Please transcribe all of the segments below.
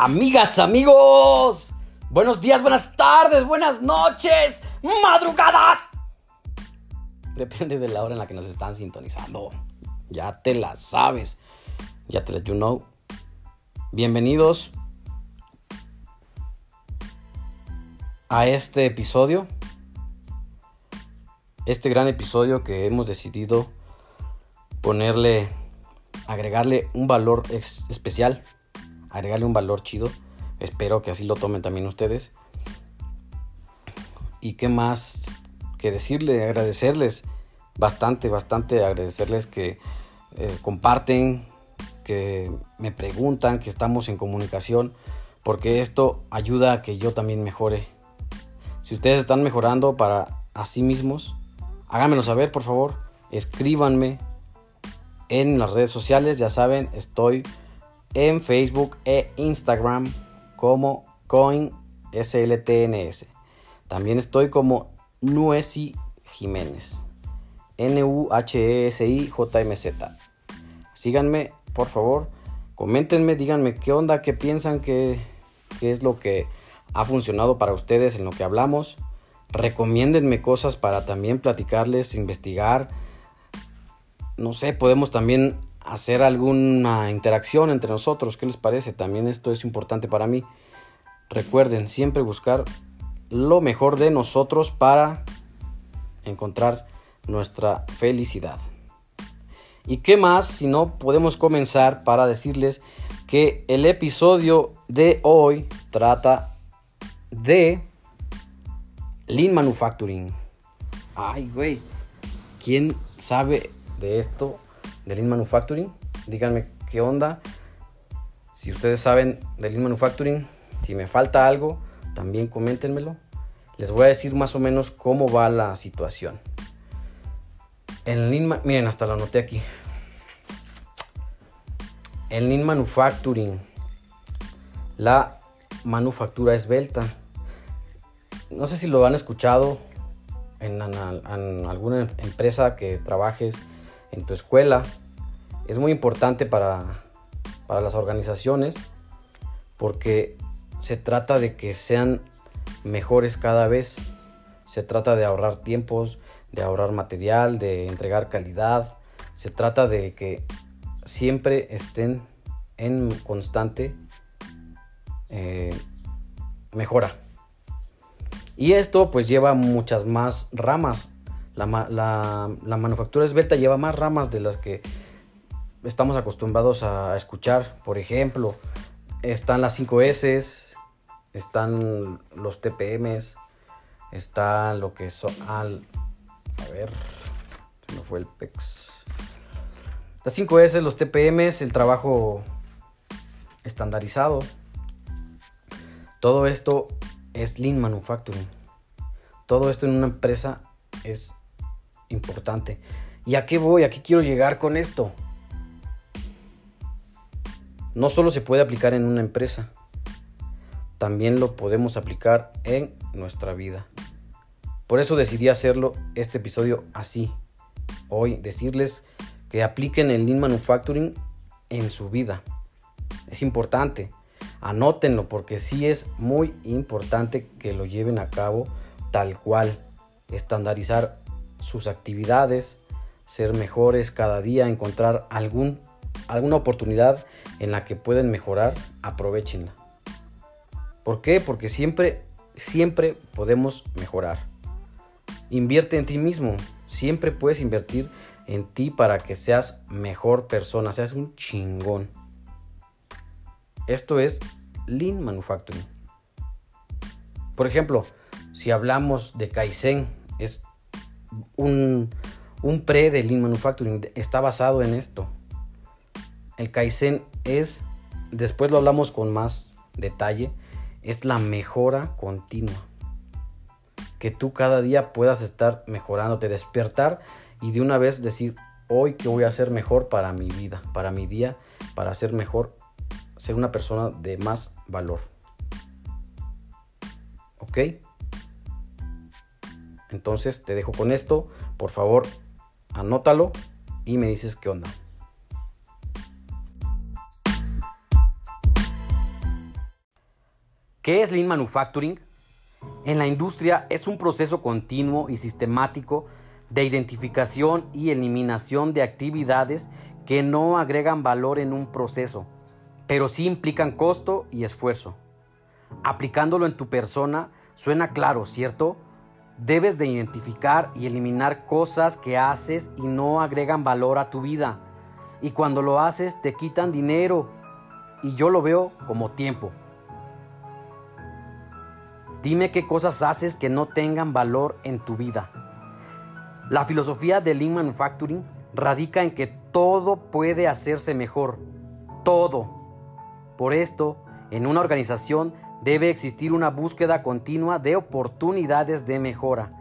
Amigas, amigos, buenos días, buenas tardes, buenas noches, madrugadas. Depende de la hora en la que nos están sintonizando. Ya te la sabes. Ya te la you know. Bienvenidos a este episodio. Este gran episodio que hemos decidido ponerle, agregarle un valor especial agregarle un valor chido. Espero que así lo tomen también ustedes. Y qué más que decirle, agradecerles bastante, bastante agradecerles que eh, comparten, que me preguntan, que estamos en comunicación, porque esto ayuda a que yo también mejore. Si ustedes están mejorando para sí mismos, háganmelo saber, por favor. Escríbanme en las redes sociales, ya saben, estoy en Facebook e Instagram como CoinSLTNS. También estoy como Nuesi Jiménez. N-U-H-E-S-I-J-M-Z. Síganme, por favor. Coméntenme, díganme qué onda, qué piensan, qué, qué es lo que ha funcionado para ustedes en lo que hablamos. Recomiéndenme cosas para también platicarles, investigar. No sé, podemos también hacer alguna interacción entre nosotros. ¿Qué les parece? También esto es importante para mí. Recuerden siempre buscar lo mejor de nosotros para encontrar nuestra felicidad. ¿Y qué más si no podemos comenzar para decirles que el episodio de hoy trata de Lean Manufacturing? Ay, güey, ¿quién sabe de esto? De Lean Manufacturing. Díganme qué onda. Si ustedes saben de Lean Manufacturing, si me falta algo, también coméntenmelo. Les voy a decir más o menos cómo va la situación. En Lean, miren, hasta lo anoté aquí. En Lean Manufacturing, la manufactura esbelta. No sé si lo han escuchado en, en alguna empresa que trabajes en tu escuela. Es muy importante para, para las organizaciones porque se trata de que sean mejores cada vez. Se trata de ahorrar tiempos, de ahorrar material, de entregar calidad. Se trata de que siempre estén en constante eh, mejora. Y esto pues lleva muchas más ramas. La, manufactura esbelta lleva más ramas de las que estamos acostumbrados a escuchar. Por ejemplo, están las 5S, están los TPMs, está lo que son... Al, a ver, se me fue el PEX. Las 5S, los TPMs, el trabajo estandarizado. Todo esto es Lean Manufacturing. Todo esto en una empresa es importante. ¿Y a qué voy? ¿A qué quiero llegar con esto? No solo se puede aplicar en una empresa, también lo podemos aplicar en nuestra vida. Por eso decidí hacerlo este episodio así. Hoy decirles que apliquen el Lean Manufacturing en su vida. Es importante. Anótenlo porque sí es muy importante que lo lleven a cabo tal cual. Estandarizar sus actividades, ser mejores cada día, encontrar algún, alguna oportunidad en la que pueden mejorar, aprovechenla. ¿Por qué? Porque siempre, siempre podemos mejorar. Invierte en ti mismo. Siempre puedes invertir en ti para que seas mejor persona, seas un chingón. Esto es Lean Manufacturing. Por ejemplo, si hablamos de Kaizen, es un, un pre de Lean Manufacturing, está basado en esto. El Kaizen es, después lo hablamos con más detalle, es la mejora continua. Que tú cada día puedas estar mejorándote, despertar y de una vez decir, hoy que voy a hacer mejor para mi vida, para mi día, para ser mejor, ser una persona de más valor. ¿Ok? Entonces te dejo con esto. Por favor, anótalo y me dices qué onda. ¿Qué es Lean Manufacturing? En la industria es un proceso continuo y sistemático de identificación y eliminación de actividades que no agregan valor en un proceso, pero sí implican costo y esfuerzo. Aplicándolo en tu persona suena claro, ¿cierto? Debes de identificar y eliminar cosas que haces y no agregan valor a tu vida. Y cuando lo haces te quitan dinero y yo lo veo como tiempo. Dime qué cosas haces que no tengan valor en tu vida. La filosofía de Lean Manufacturing radica en que todo puede hacerse mejor. Todo. Por esto, en una organización debe existir una búsqueda continua de oportunidades de mejora.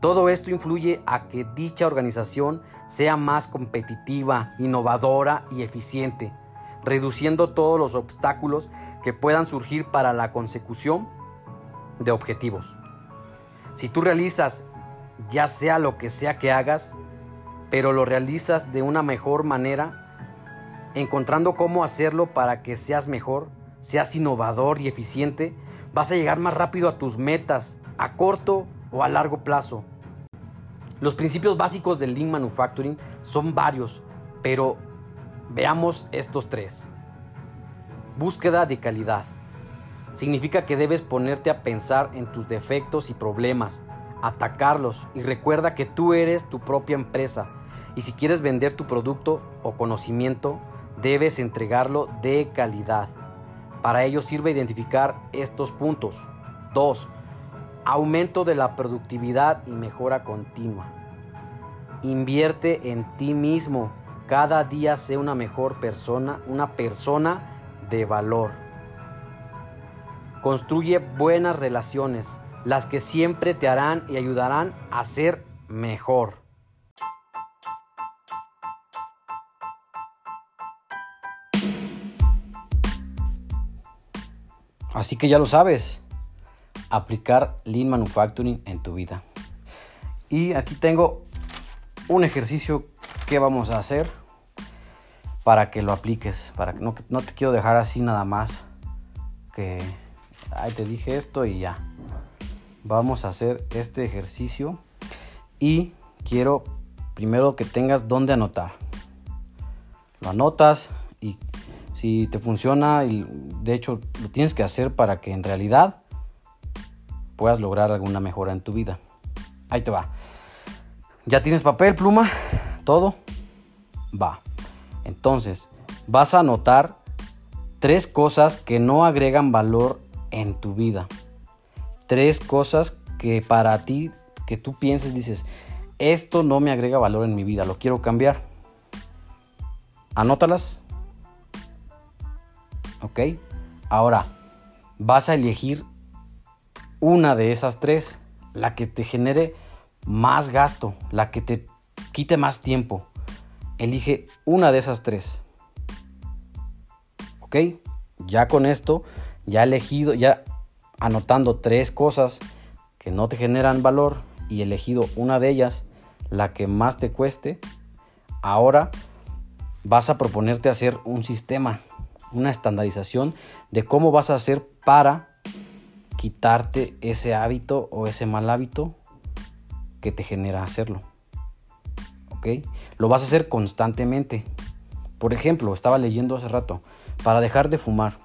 Todo esto influye a que dicha organización sea más competitiva, innovadora y eficiente, reduciendo todos los obstáculos que puedan surgir para la consecución de objetivos. Si tú realizas ya sea lo que sea que hagas, pero lo realizas de una mejor manera, encontrando cómo hacerlo para que seas mejor, seas innovador y eficiente, vas a llegar más rápido a tus metas, a corto o a largo plazo. Los principios básicos del Lean Manufacturing son varios, pero veamos estos tres. Búsqueda de calidad. Significa que debes ponerte a pensar en tus defectos y problemas, atacarlos y recuerda que tú eres tu propia empresa y si quieres vender tu producto o conocimiento, debes entregarlo de calidad. Para ello sirve identificar estos puntos. 2. Aumento de la productividad y mejora continua. Invierte en ti mismo. Cada día sé una mejor persona, una persona de valor. Construye buenas relaciones las que siempre te harán y ayudarán a ser mejor. Así que ya lo sabes, aplicar Lean Manufacturing en tu vida. Y aquí tengo un ejercicio que vamos a hacer para que lo apliques, para que no, te quiero dejar así nada más que, ay, te dije esto y ya vamos a hacer este ejercicio y quiero primero que tengas dónde anotar. Lo anotas si te funciona, y de hecho lo tienes que hacer para que en realidad puedas lograr alguna mejora en tu vida. Ahí te va. ¿Ya tienes papel, pluma? ¿Todo? Va. Entonces, vas a anotar tres cosas que no agregan valor en tu vida tres cosas que para ti, que tú pienses, dices, esto no me agrega valor en mi vida, lo quiero cambiar. Anótalas. ¿Ok? Ahora, vas a elegir una de esas tres, la que te genere más gasto, la que te quite más tiempo. Elige una de esas tres. ¿Ok? Ya con esto, ya elegido, ya anotando tres cosas que no te generan valor y elegido una de ellas, la que más te cueste, ahora vas a proponerte hacer un sistema, una estandarización de cómo vas a hacer para quitarte ese hábito o ese mal hábito que te genera hacerlo. ¿Ok? Lo vas a hacer constantemente. Por ejemplo, estaba leyendo hace rato, para dejar de fumar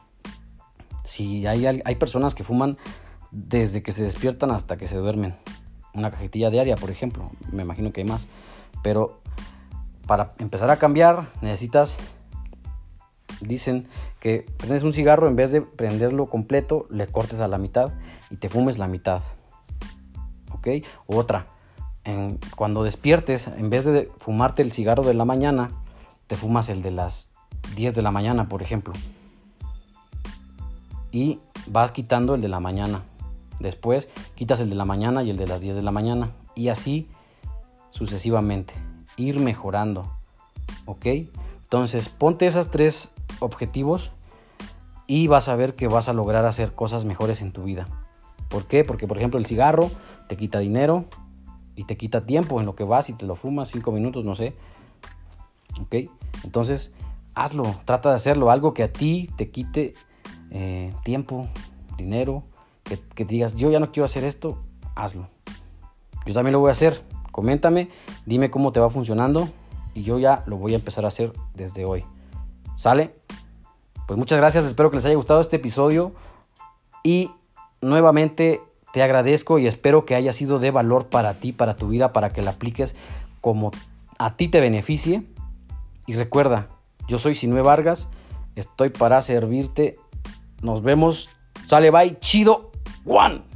si hay, hay personas que fuman desde que se despiertan hasta que se duermen. Una cajetilla diaria, por ejemplo. Me imagino que hay más. Pero para empezar a cambiar necesitas, dicen que prendes un cigarro, en vez de prenderlo completo, le cortes a la mitad y te fumes la mitad. ¿ok? Otra, cuando despiertes, en vez de fumarte el cigarro de la mañana, te fumas el de las 10 de la mañana, por ejemplo. Y vas quitando el de la mañana. Después quitas el de la mañana y el de las 10 de la mañana. Y así sucesivamente. Ir mejorando. ¿Ok? Entonces, ponte esos tres objetivos y vas a ver que vas a lograr hacer cosas mejores en tu vida. ¿Por qué? Porque, por ejemplo, el cigarro te quita dinero y te quita tiempo en lo que vas y te lo fumas cinco minutos, no sé. ¿Ok? Entonces, hazlo, trata de hacerlo. Algo que a ti te quite eh, tiempo, dinero, que, que digas, yo ya no quiero hacer esto, hazlo. Yo también lo voy a hacer. Coméntame, dime cómo te va funcionando y yo ya lo voy a empezar a hacer desde hoy. ¿Sale? Pues muchas gracias, espero que les haya gustado este episodio y nuevamente te agradezco y espero que haya sido de valor para ti, para tu vida, para que la apliques como a ti te beneficie. Y recuerda, yo soy Sinue Vargas, estoy para servirte. Nos vemos. Sale, bye, chido, one.